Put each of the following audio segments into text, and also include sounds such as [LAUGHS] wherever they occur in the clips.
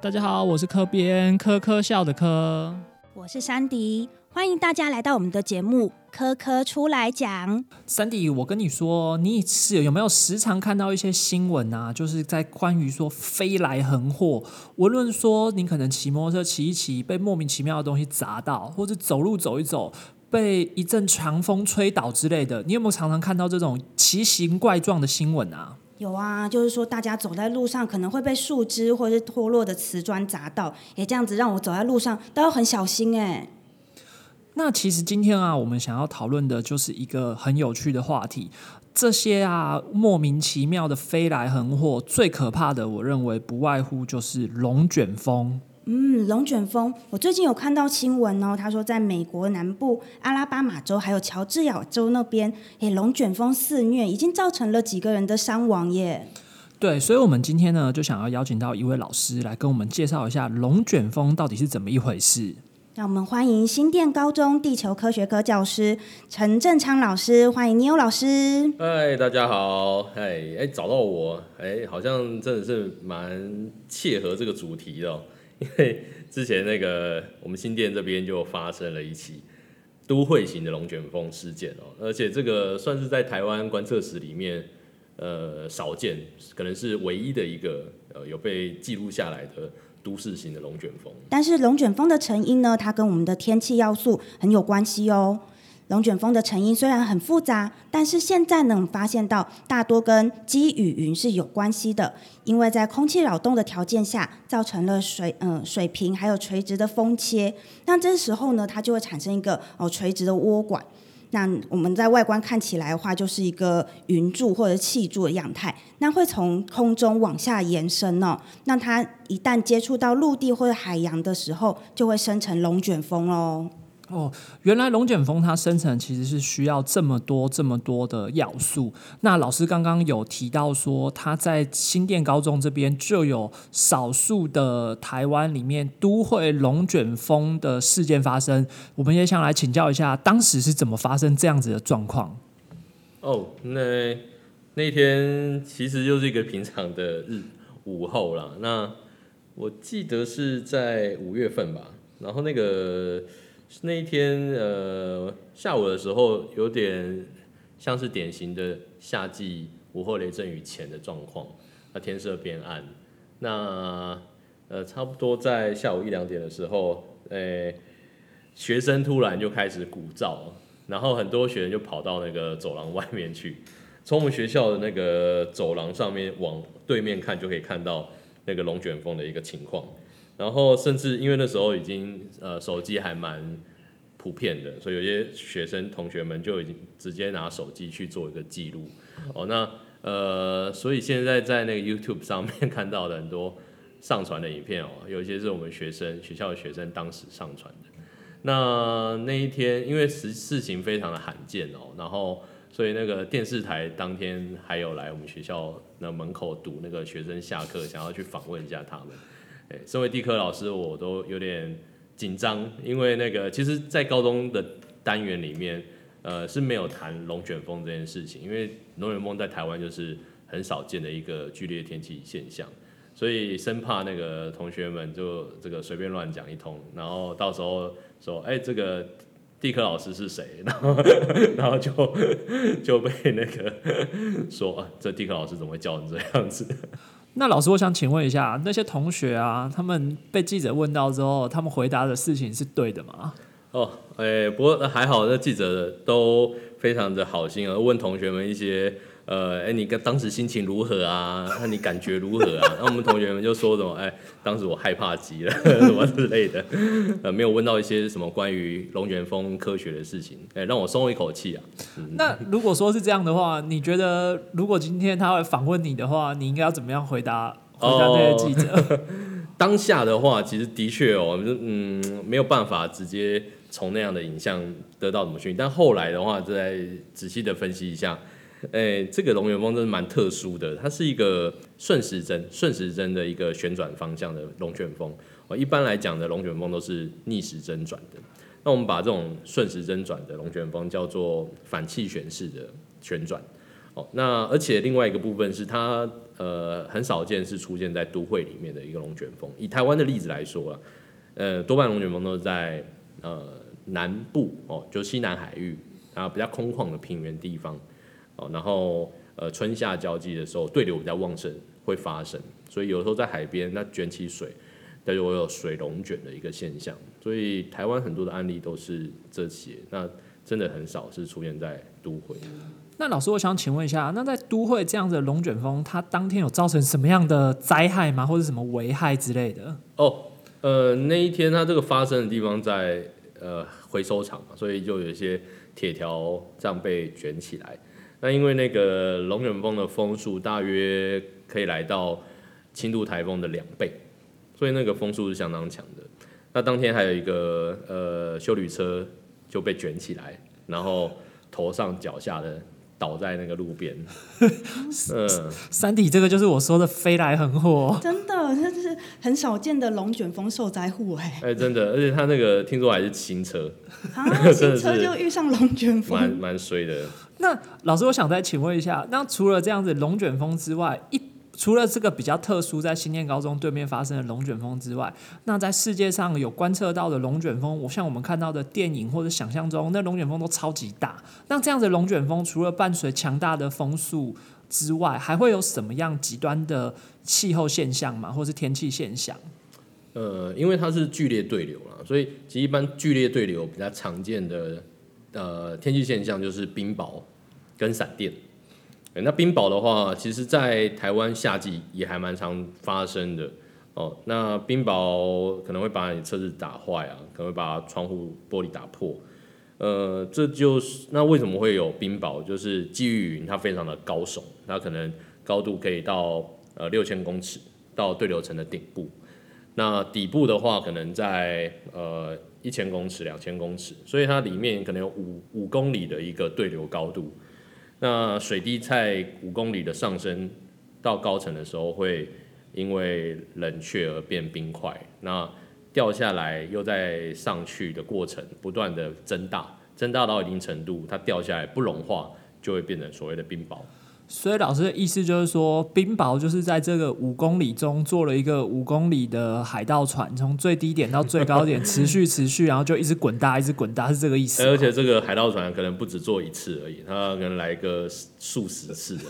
大家好，我是科编科科笑的科，我是山迪，欢迎大家来到我们的节目《科科出来讲》。山迪，我跟你说，你是有没有时常看到一些新闻啊？就是在关于说飞来横祸，无论说你可能骑摩托车骑一骑，被莫名其妙的东西砸到，或者走路走一走，被一阵强风吹倒之类的，你有没有常常看到这种奇形怪状的新闻啊？有啊，就是说大家走在路上可能会被树枝或者是脱落的瓷砖砸到，也这样子让我走在路上都要很小心哎。那其实今天啊，我们想要讨论的就是一个很有趣的话题，这些啊莫名其妙的飞来横祸，最可怕的，我认为不外乎就是龙卷风。嗯，龙卷风，我最近有看到新闻哦，他说在美国南部阿拉巴马州还有乔治亚州那边，诶，龙卷风肆虐，已经造成了几个人的伤亡耶。对，所以，我们今天呢，就想要邀请到一位老师来跟我们介绍一下龙卷风到底是怎么一回事。让我们欢迎新店高中地球科学科教师陈正昌老师，欢迎尼欧老师。嗨，大家好，嗨，哎，找到我，哎，好像真的是蛮切合这个主题的。因为之前那个我们新店这边就发生了一起都会型的龙卷风事件哦，而且这个算是在台湾观测史里面呃少见，可能是唯一的一个呃有被记录下来的都市型的龙卷风。但是龙卷风的成因呢，它跟我们的天气要素很有关系哦。龙卷风的成因虽然很复杂，但是现在能发现到大多跟积雨云是有关系的，因为在空气扰动的条件下，造成了水嗯水平还有垂直的风切，那这时候呢，它就会产生一个哦垂直的涡管，那我们在外观看起来的话，就是一个云柱或者气柱的样态，那会从空中往下延伸哦，那它一旦接触到陆地或者海洋的时候，就会生成龙卷风喽。哦，原来龙卷风它生成其实是需要这么多这么多的要素。那老师刚刚有提到说，他在新店高中这边就有少数的台湾里面都会龙卷风的事件发生。我们也想来请教一下，当时是怎么发生这样子的状况？哦，那那天其实就是一个平常的日午后啦。那我记得是在五月份吧，然后那个。那一天，呃，下午的时候有点像是典型的夏季午后雷阵雨前的状况，那天色变暗，那呃，差不多在下午一两点的时候，诶，学生突然就开始鼓噪，然后很多学生就跑到那个走廊外面去，从我们学校的那个走廊上面往对面看，就可以看到那个龙卷风的一个情况。然后甚至因为那时候已经呃手机还蛮普遍的，所以有些学生同学们就已经直接拿手机去做一个记录。哦，那呃，所以现在在那个 YouTube 上面 [LAUGHS] 看到的很多上传的影片哦，有一些是我们学生学校的学生当时上传的。那那一天因为事事情非常的罕见哦，然后所以那个电视台当天还有来我们学校那门口堵那个学生下课，想要去访问一下他们。[LAUGHS] 哎，身为地科老师，我都有点紧张，因为那个其实，在高中的单元里面，呃，是没有谈龙卷风这件事情，因为龙卷风在台湾就是很少见的一个剧烈天气现象，所以生怕那个同学们就这个随便乱讲一通，然后到时候说，哎，这个地科老师是谁？[LAUGHS] 然后，[LAUGHS] 然后就 [LAUGHS] 就被那个说，啊，这地科老师怎么会叫成这样子？那老师，我想请问一下，那些同学啊，他们被记者问到之后，他们回答的事情是对的吗？哦，哎，不过还好，那记者都非常的好心啊，问同学们一些。呃，哎，你跟当时心情如何啊？[LAUGHS] 那你感觉如何啊？[LAUGHS] 那我们同学们就说什么？哎，当时我害怕极了，[LAUGHS] 什么之类的。呃，没有问到一些什么关于龙卷风科学的事情，哎，让我松了一口气啊。那如果说是这样的话，你觉得如果今天他会访问你的话，你应该要怎么样回答？回答这些记者？当下的话，其实的确哦，嗯，没有办法直接从那样的影像得到什么讯息。但后来的话，再仔细的分析一下。[LAUGHS] 哎，这个龙卷风真是蛮特殊的，它是一个顺时针、顺时针的一个旋转方向的龙卷风。哦，一般来讲的龙卷风都是逆时针转的。那我们把这种顺时针转的龙卷风叫做反气旋式的旋转。哦，那而且另外一个部分是它呃很少见是出现在都会里面的一个龙卷风。以台湾的例子来说啊，呃，多半龙卷风都是在呃南部哦，就西南海域啊比较空旷的平原地方哦，然后呃春夏交际的时候对流比较旺盛会发生，所以有时候在海边那卷起水，但是我有水龙卷的一个现象，所以台湾很多的案例都是这些，那真的很少是出现在都会。那老师，我想请问一下，那在都会这样子的龙卷风，它当天有造成什么样的灾害吗？或者什么危害之类的？哦，呃，那一天它这个发生的地方在呃回收厂嘛，所以就有一些铁条这样被卷起来。那因为那个龙卷风的风速大约可以来到轻度台风的两倍，所以那个风速是相当强的。那当天还有一个呃修旅车就被卷起来，然后头上脚下的。倒在那个路边，[LAUGHS] 嗯，山体这个就是我说的飞来横祸，真的，那就是很少见的龙卷风受灾户哎，哎，真的，而且他那个听说还是新车，啊，新车就 [LAUGHS] 遇上龙卷风，蛮蛮衰的。那老师，我想再请问一下，那除了这样子龙卷风之外，一除了这个比较特殊，在新店高中对面发生的龙卷风之外，那在世界上有观测到的龙卷风，我像我们看到的电影或者想象中，那龙卷风都超级大。那这样子龙卷风除了伴随强大的风速之外，还会有什么样极端的气候现象吗？或是天气现象？呃，因为它是剧烈对流了，所以其实一般剧烈对流比较常见的呃天气现象就是冰雹跟闪电。那冰雹的话，其实，在台湾夏季也还蛮常发生的哦。那冰雹可能会把你车子打坏啊，可能会把窗户玻璃打破。呃，这就是那为什么会有冰雹？就是积雨云它非常的高耸，它可能高度可以到呃六千公尺到对流层的顶部。那底部的话，可能在呃一千公尺、两千公尺，所以它里面可能有五五公里的一个对流高度。那水滴在五公里的上升到高层的时候，会因为冷却而变冰块。那掉下来又在上去的过程，不断的增大，增大到一定程度，它掉下来不融化，就会变成所谓的冰雹。所以老师的意思就是说，冰雹就是在这个五公里中做了一个五公里的海盗船，从最低点到最高点持续持续，然后就一直滚大，一直滚大，是这个意思。而且这个海盗船可能不止做一次而已，它可能来个数十次的，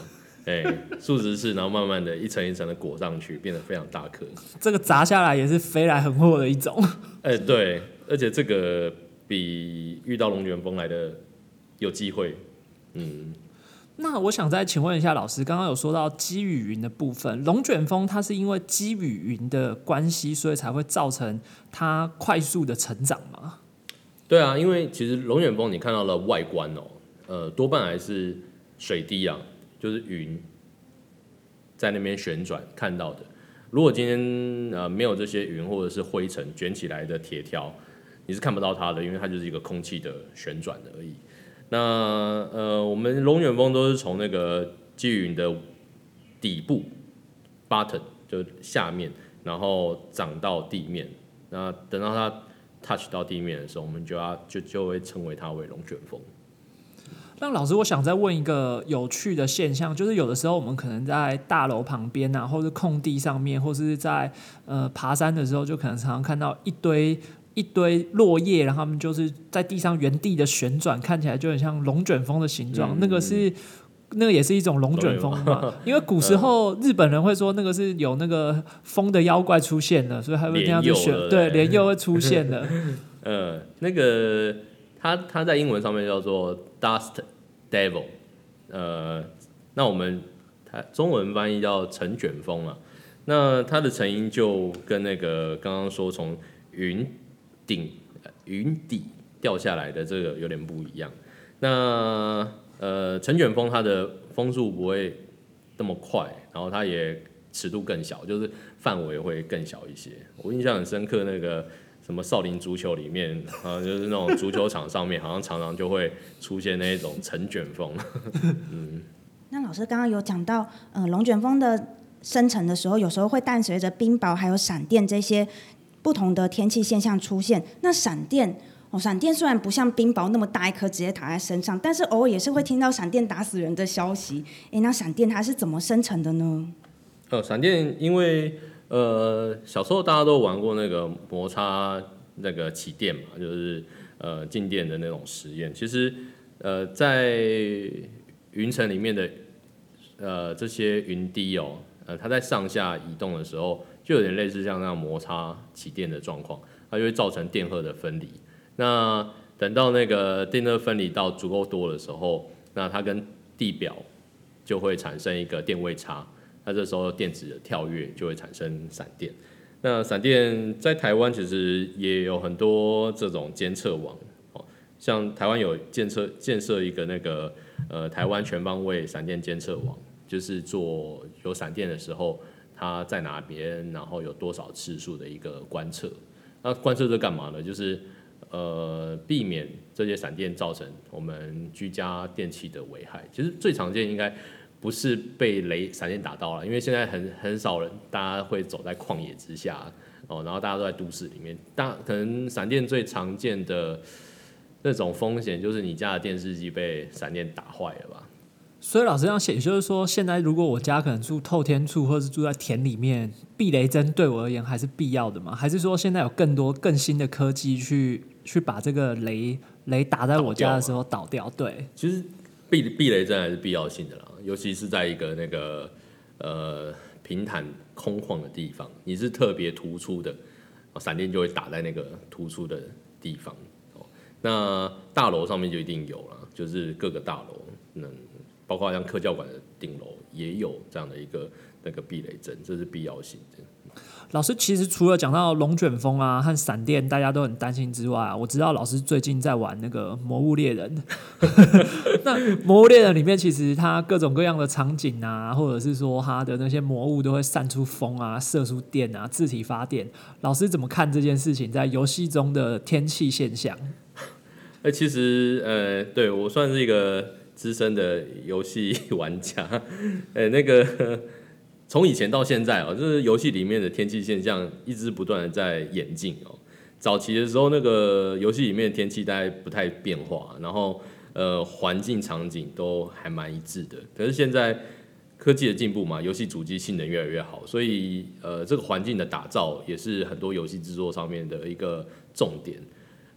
哎，数十次，然后慢慢的一层一层的裹上去，变得非常大颗。[LAUGHS] 这个砸下来也是飞来横祸的一种。哎，对，而且这个比遇到龙卷风来的有机会，嗯。那我想再请问一下老师，刚刚有说到积雨云的部分，龙卷风它是因为积雨云的关系，所以才会造成它快速的成长吗？对啊，因为其实龙卷风你看到了外观哦，呃，多半还是水滴啊，就是云在那边旋转看到的。如果今天呃没有这些云或者是灰尘卷起来的铁条，你是看不到它的，因为它就是一个空气的旋转的而已。那呃，我们龙卷风都是从那个积云的底部 bottom 就下面，然后长到地面。那等到它 touch 到地面的时候，我们就要就就会称为它为龙卷风。那老师，我想再问一个有趣的现象，就是有的时候我们可能在大楼旁边啊，或者空地上面，或是在呃爬山的时候，就可能常常看到一堆。一堆落叶，然后他们就是在地上原地的旋转，看起来就很像龙卷风的形状。那个是，那个也是一种龙卷风嘛？[LAUGHS] 因为古时候日本人会说那个是有那个风的妖怪出现了，所以还会这样子选，对，连又会出现的。呃，[LAUGHS] 那个它它在英文上面叫做 dust devil，呃，那我们它中文翻译叫尘卷风啊。那它的成因就跟那个刚刚说从云。顶云底掉下来的这个有点不一样。那呃，尘卷风它的风速不会那么快，然后它也尺度更小，就是范围会更小一些。我印象很深刻，那个什么少林足球里面啊，就是那种足球场上面，好像常常就会出现那一种尘卷风。[LAUGHS] 嗯，那老师刚刚有讲到，呃，龙卷风的生成的时候，有时候会伴随着冰雹还有闪电这些。不同的天气现象出现，那闪电哦，闪电虽然不像冰雹那么大一颗直接打在身上，但是偶尔也是会听到闪电打死人的消息。诶，那闪电它是怎么生成的呢？呃，闪电因为呃小时候大家都玩过那个摩擦那个起电嘛，就是呃静电的那种实验。其实呃在云层里面的呃这些云滴哦，呃它在上下移动的时候，就有点类似像那样摩擦起电的状况，它就会造成电荷的分离。那等到那个电荷分离到足够多的时候，那它跟地表就会产生一个电位差。那这时候电子的跳跃就会产生闪电。那闪电在台湾其实也有很多这种监测网哦，像台湾有建设建设一个那个呃台湾全方位闪电监测网，就是做有闪电的时候它在哪边，然后有多少次数的一个观测。那观测这干嘛呢？就是呃避免这些闪电造成我们居家电器的危害。其实最常见应该。不是被雷闪电打到了，因为现在很很少人，大家会走在旷野之下哦，然后大家都在都市里面，大可能闪电最常见的那种风险就是你家的电视机被闪电打坏了吧？所以老师这样写，就是说现在如果我家可能住透天处，或是住在田里面，避雷针对我而言还是必要的吗？还是说现在有更多更新的科技去去把这个雷雷打在我家的时候倒掉？对，其实避避雷针还是必要性的啦。尤其是在一个那个呃平坦空旷的地方，你是特别突出的，闪电就会打在那个突出的地方。哦，那大楼上面就一定有了，就是各个大楼，能，包括像科教馆的顶楼也有这样的一个那个避雷针，这是必要性。老师其实除了讲到龙卷风啊和闪电，大家都很担心之外，我知道老师最近在玩那个 [LAUGHS]《魔物猎人》。那《魔物猎人》里面其实它各种各样的场景啊，或者是说它的那些魔物都会散出风啊、射出电啊、自体发电。老师怎么看这件事情在游戏中的天气现象？哎，其实呃，对我算是一个资深的游戏玩家。[LAUGHS] 哎，那个。从以前到现在哦，就是游戏里面的天气现象一直不断的在演进哦。早期的时候，那个游戏里面的天气大概不太变化，然后呃环境场景都还蛮一致的。可是现在科技的进步嘛，游戏主机性能越来越好，所以呃这个环境的打造也是很多游戏制作上面的一个重点。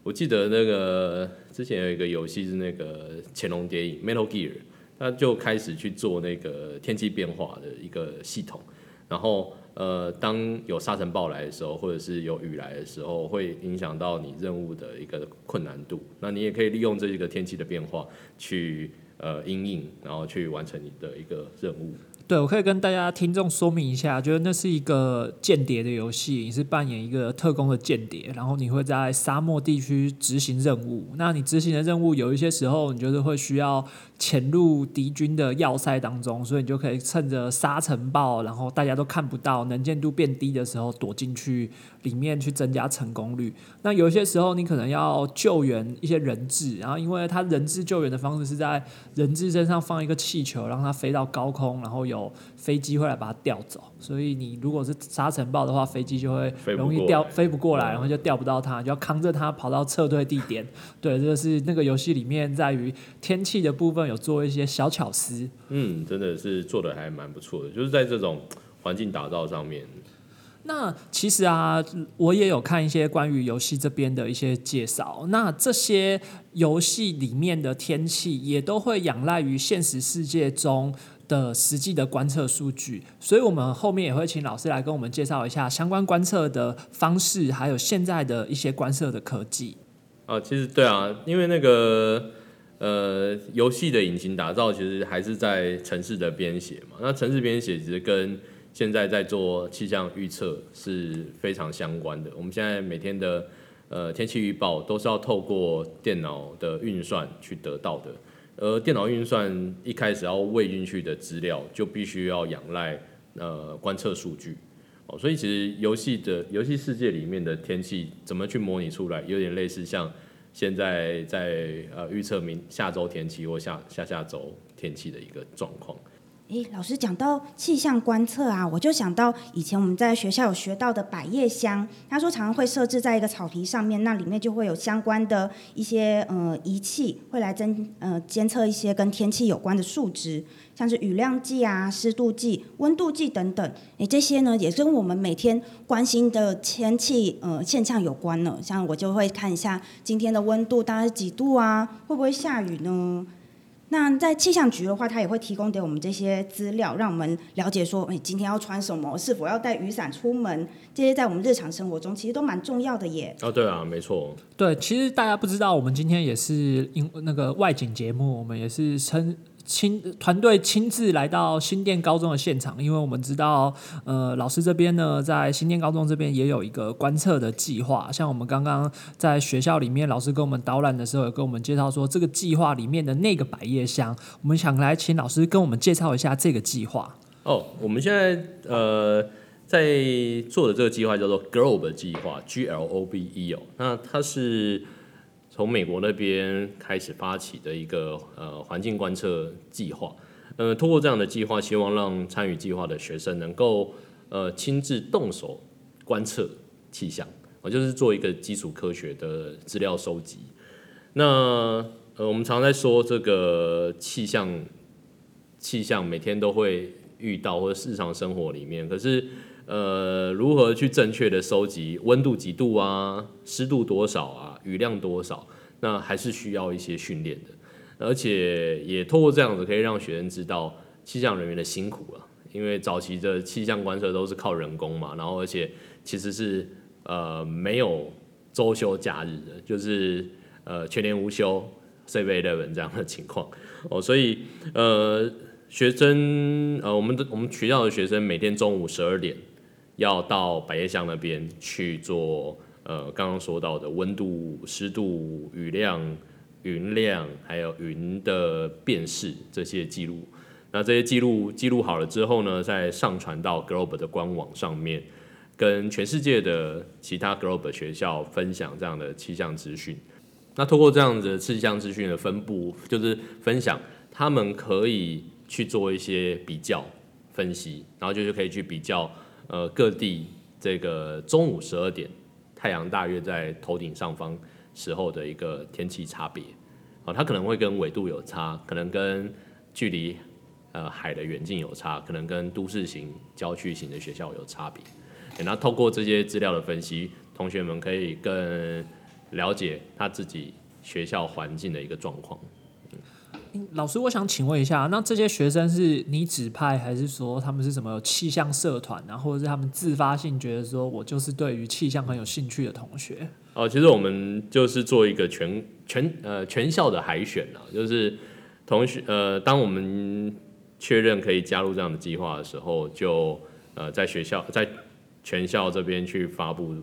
我记得那个之前有一个游戏是那个乾隆谍影 Metal Gear。他就开始去做那个天气变化的一个系统，然后呃，当有沙尘暴来的时候，或者是有雨来的时候，会影响到你任务的一个困难度。那你也可以利用这一个天气的变化去呃应应，然后去完成你的一个任务。对，我可以跟大家听众说明一下，觉得那是一个间谍的游戏，你是扮演一个特工的间谍，然后你会在沙漠地区执行任务。那你执行的任务有一些时候，你觉得会需要潜入敌军的要塞当中，所以你就可以趁着沙尘暴，然后大家都看不到、能见度变低的时候躲进去里面去增加成功率。那有一些时候，你可能要救援一些人质，然后因为他人质救援的方式是在人质身上放一个气球，让它飞到高空，然后有飞机会来把它调走，所以你如果是沙尘暴的话，飞机就会容易掉飞不过来，然后就调不到它，就要扛着它跑到撤退地点。对，这个是那个游戏里面在于天气的部分有做一些小巧思。嗯，真的是做的还蛮不错的，就是在这种环境打造上面。那其实啊，我也有看一些关于游戏这边的一些介绍。那这些游戏里面的天气也都会仰赖于现实世界中。的实际的观测数据，所以我们后面也会请老师来跟我们介绍一下相关观测的方式，还有现在的一些观测的科技。啊，其实对啊，因为那个呃，游戏的引擎打造其实还是在城市的编写嘛。那城市编写其实跟现在在做气象预测是非常相关的。我们现在每天的呃天气预报都是要透过电脑的运算去得到的。而电脑运算一开始要喂进去的资料，就必须要仰赖呃观测数据哦，所以其实游戏的游戏世界里面的天气怎么去模拟出来，有点类似像现在在呃预测明下周天气或下下下周天气的一个状况。诶，老师讲到气象观测啊，我就想到以前我们在学校有学到的百叶箱，他说常常会设置在一个草皮上面，那里面就会有相关的一些呃仪器，会来侦呃监测一些跟天气有关的数值，像是雨量计啊、湿度计、温度计等等。诶，这些呢也跟我们每天关心的天气呃现象有关呢。像我就会看一下今天的温度大概是几度啊，会不会下雨呢？那在气象局的话，它也会提供给我们这些资料，让我们了解说，哎，今天要穿什么，是否要带雨伞出门，这些在我们日常生活中其实都蛮重要的耶。哦，对啊，没错。对，其实大家不知道，我们今天也是因那个外景节目，我们也是称。亲团队亲自来到新店高中的现场，因为我们知道，呃，老师这边呢，在新店高中这边也有一个观测的计划。像我们刚刚在学校里面，老师跟我们导览的时候，有跟我们介绍说，这个计划里面的那个百叶箱，我们想来请老师跟我们介绍一下这个计划。哦，我们现在呃在做的这个计划叫做 Globe 计划，G L O B E 哦，那它是。从美国那边开始发起的一个呃环境观测计划，呃，通过这样的计划，希望让参与计划的学生能够呃亲自动手观测气象，我就是做一个基础科学的资料收集。那呃，我们常在说这个气象，气象每天都会遇到或者日常生活里面，可是呃，如何去正确的收集温度几度啊，湿度多少啊？雨量多少？那还是需要一些训练的，而且也透过这样子可以让学生知道气象人员的辛苦了。因为早期的气象观测都是靠人工嘛，然后而且其实是呃没有周休假日的，就是呃全年无休，seven eleven 这样的情况哦。所以呃学生呃我们的我们学校的学生每天中午十二点要到百叶箱那边去做。呃，刚刚说到的温度、湿度、雨量、云量，还有云的辨识这些记录，那这些记录记录好了之后呢，再上传到 Globe 的官网上面，跟全世界的其他 Globe 学校分享这样的气象资讯。那通过这样的气象资讯的分布，就是分享，他们可以去做一些比较分析，然后就是可以去比较呃各地这个中午十二点。太阳大约在头顶上方时候的一个天气差别，啊，它可能会跟纬度有差，可能跟距离呃海的远近有差，可能跟都市型、郊区型的学校有差别。那透过这些资料的分析，同学们可以更了解他自己学校环境的一个状况。老师，我想请问一下，那这些学生是你指派，还是说他们是什么气象社团啊，或者是他们自发性觉得说我就是对于气象很有兴趣的同学？哦，其实我们就是做一个全全呃全校的海选啊，就是同学呃，当我们确认可以加入这样的计划的时候，就呃在学校在全校这边去发布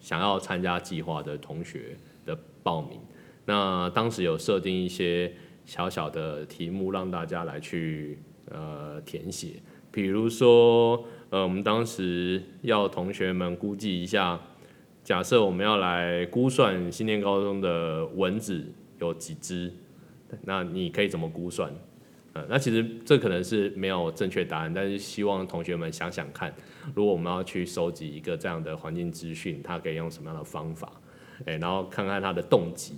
想要参加计划的同学的报名。那当时有设定一些。小小的题目让大家来去呃填写，比如说呃我们当时要同学们估计一下，假设我们要来估算新店高中的蚊子有几只，那你可以怎么估算？呃，那其实这可能是没有正确答案，但是希望同学们想想看，如果我们要去收集一个这样的环境资讯，它可以用什么样的方法？哎，然后看看它的动机。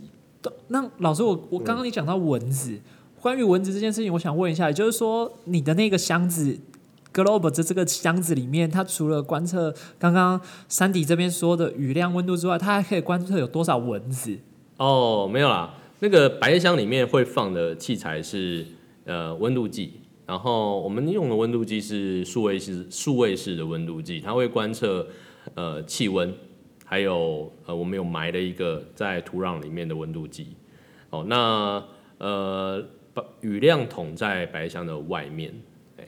那老师，我我刚刚你讲到蚊子，关于蚊子这件事情，我想问一下，就是说你的那个箱子，Globe 这这个箱子里面，它除了观测刚刚山迪这边说的雨量、温度之外，它还可以观测有多少蚊子？哦，没有啦，那个百叶箱里面会放的器材是呃温度计，然后我们用的温度计是数位式数位式的温度计，它会观测呃气温。还有呃，我们有埋了一个在土壤里面的温度计，哦，那呃，把雨量桶在白箱的外面，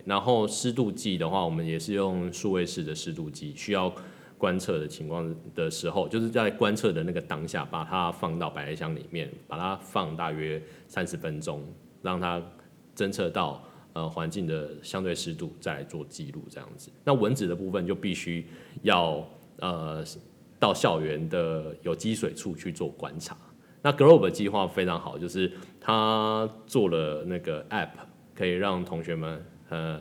然后湿度计的话，我们也是用数位式的湿度计，需要观测的情况的时候，就是在观测的那个当下，把它放到白箱里面，把它放大约三十分钟，让它侦测到呃环境的相对湿度，再做记录这样子。那蚊子的部分就必须要呃。到校园的有积水处去做观察。那 Globe 计划非常好，就是他做了那个 App，可以让同学们呃，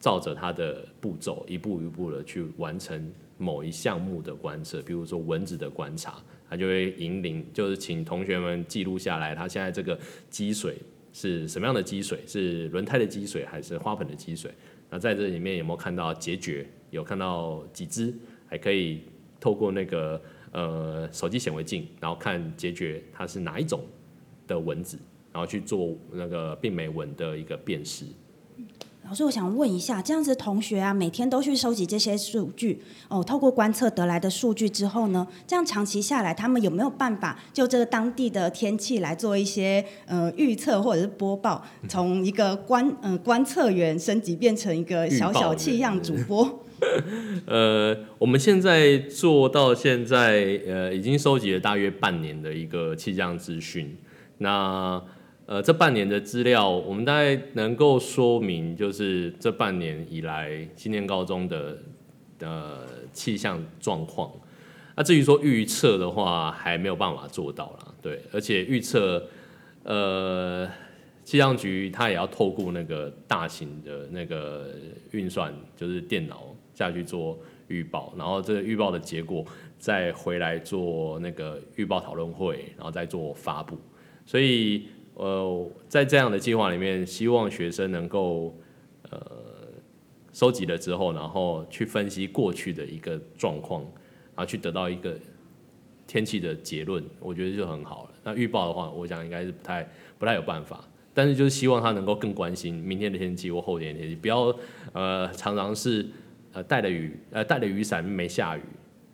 照着它的步骤一步一步的去完成某一项目的观测，比如说蚊子的观察，他就会引领，就是请同学们记录下来，他现在这个积水是什么样的积水，是轮胎的积水还是花盆的积水？那在这里面有没有看到结节？有看到几只？还可以透过那个呃手机显微镜，然后看结节它是哪一种的蚊子，然后去做那个病媒蚊的一个辨识。老师，我想问一下，这样子同学啊，每天都去收集这些数据哦，透过观测得来的数据之后呢，这样长期下来，他们有没有办法就这个当地的天气来做一些呃预测或者是播报，从一个观呃观测员升级变成一个小小气象主播？[LAUGHS] 呃，我们现在做到现在，呃，已经收集了大约半年的一个气象资讯。那呃，这半年的资料，我们大概能够说明，就是这半年以来，青年高中的呃气象状况。那至于说预测的话，还没有办法做到了，对。而且预测，呃，气象局它也要透过那个大型的那个运算，就是电脑下去做预报，然后这个预报的结果再回来做那个预报讨论会，然后再做发布，所以。呃，在这样的计划里面，希望学生能够呃收集了之后，然后去分析过去的一个状况，然后去得到一个天气的结论，我觉得就很好了。那预报的话，我想应该是不太不太有办法，但是就是希望他能够更关心明天的天气或后天的天气，不要呃常常是呃带了雨呃带了雨伞没下雨。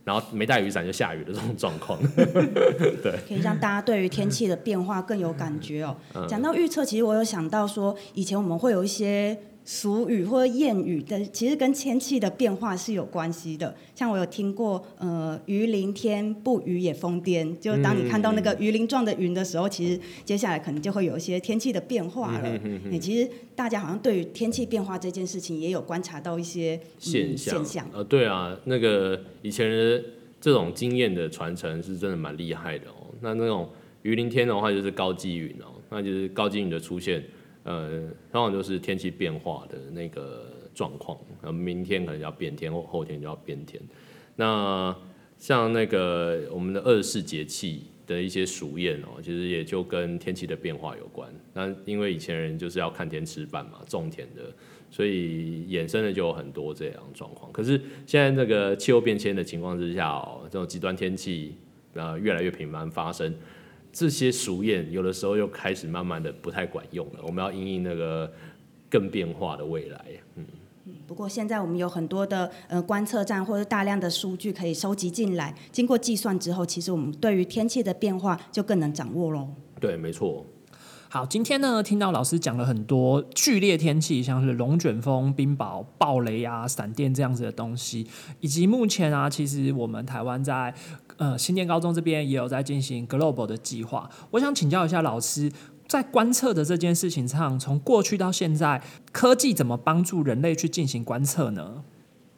然后没带雨伞就下雨的这种状况，[LAUGHS] 对，可以让大家对于天气的变化更有感觉哦。讲到预测，其实我有想到说，以前我们会有一些。俗语或者谚语的，其实跟天气的变化是有关系的。像我有听过，呃，鱼鳞天不雨也疯癫，就当你看到那个鱼鳞状的云的时候，其实接下来可能就会有一些天气的变化了。你其实大家好像对于天气变化这件事情也有观察到一些现象。呃，对啊，那个以前的这种经验的传承是真的蛮厉害的哦。那那种鱼鳞天的话，就是高积云哦，那就是高积云的出现。呃，往往就是天气变化的那个状况，呃，明天可能要变天，或后天就要变天。那像那个我们的二十四节气的一些俗谚哦，其实也就跟天气的变化有关。那因为以前人就是要看天吃饭嘛，种田的，所以衍生的就有很多这样状况。可是现在这个气候变迁的情况之下哦，这种极端天气呃越来越频繁发生。这些俗谚有的时候又开始慢慢的不太管用了，我们要应应那个更变化的未来。嗯，不过现在我们有很多的呃观测站或者大量的数据可以收集进来，经过计算之后，其实我们对于天气的变化就更能掌握喽。对，没错。好，今天呢，听到老师讲了很多剧烈天气，像是龙卷风、冰雹、暴雷啊、闪电这样子的东西，以及目前啊，其实我们台湾在呃新店高中这边也有在进行 global 的计划。我想请教一下老师，在观测的这件事情上，从过去到现在，科技怎么帮助人类去进行观测呢？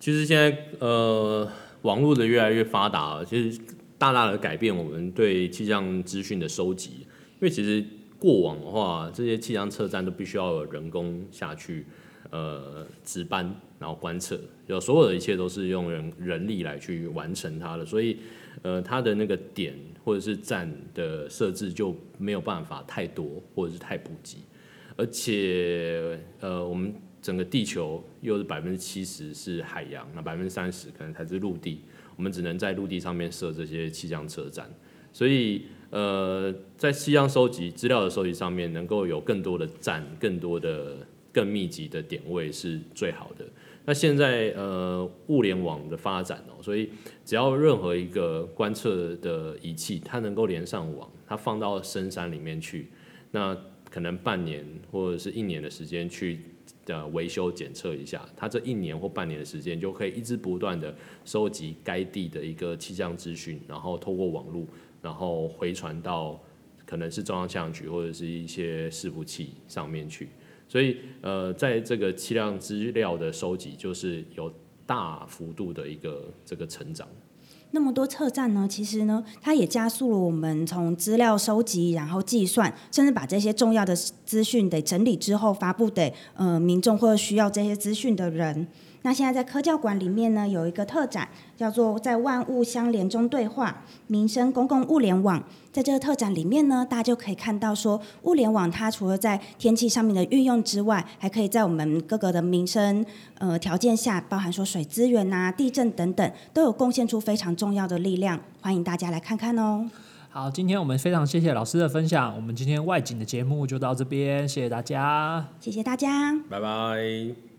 其实现在呃，网络的越来越发达，其实大大的改变我们对气象资讯的收集，因为其实。过往的话，这些气象测站都必须要有人工下去，呃，值班然后观测，有所有的一切都是用人人力来去完成它的，所以，呃，它的那个点或者是站的设置就没有办法太多或者是太普及，而且，呃，我们整个地球又是百分之七十是海洋，那百分之三十可能才是陆地，我们只能在陆地上面设这些气象测站，所以。呃，在气象收集资料的收集上面，能够有更多的站、更多的、更密集的点位是最好的。那现在呃，物联网的发展哦，所以只要任何一个观测的仪器，它能够连上网，它放到深山里面去，那可能半年或者是一年的时间去的维修检测一下，它这一年或半年的时间就可以一直不断的收集该地的一个气象资讯，然后透过网络。然后回传到可能是中央气象局或者是一些伺服器上面去，所以呃，在这个气量资料的收集，就是有大幅度的一个这个成长。那么多测站呢，其实呢，它也加速了我们从资料收集，然后计算，甚至把这些重要的资讯得整理之后发布给呃民众或者需要这些资讯的人。那现在在科教馆里面呢，有一个特展，叫做在万物相连中对话民生公共物联网。在这个特展里面呢，大家就可以看到说，物联网它除了在天气上面的运用之外，还可以在我们各个的民生呃条件下，包含说水资源呐、地震等等，都有贡献出非常重要的力量。欢迎大家来看看哦。好，今天我们非常谢谢老师的分享，我们今天外景的节目就到这边，谢谢大家。谢谢大家。拜拜。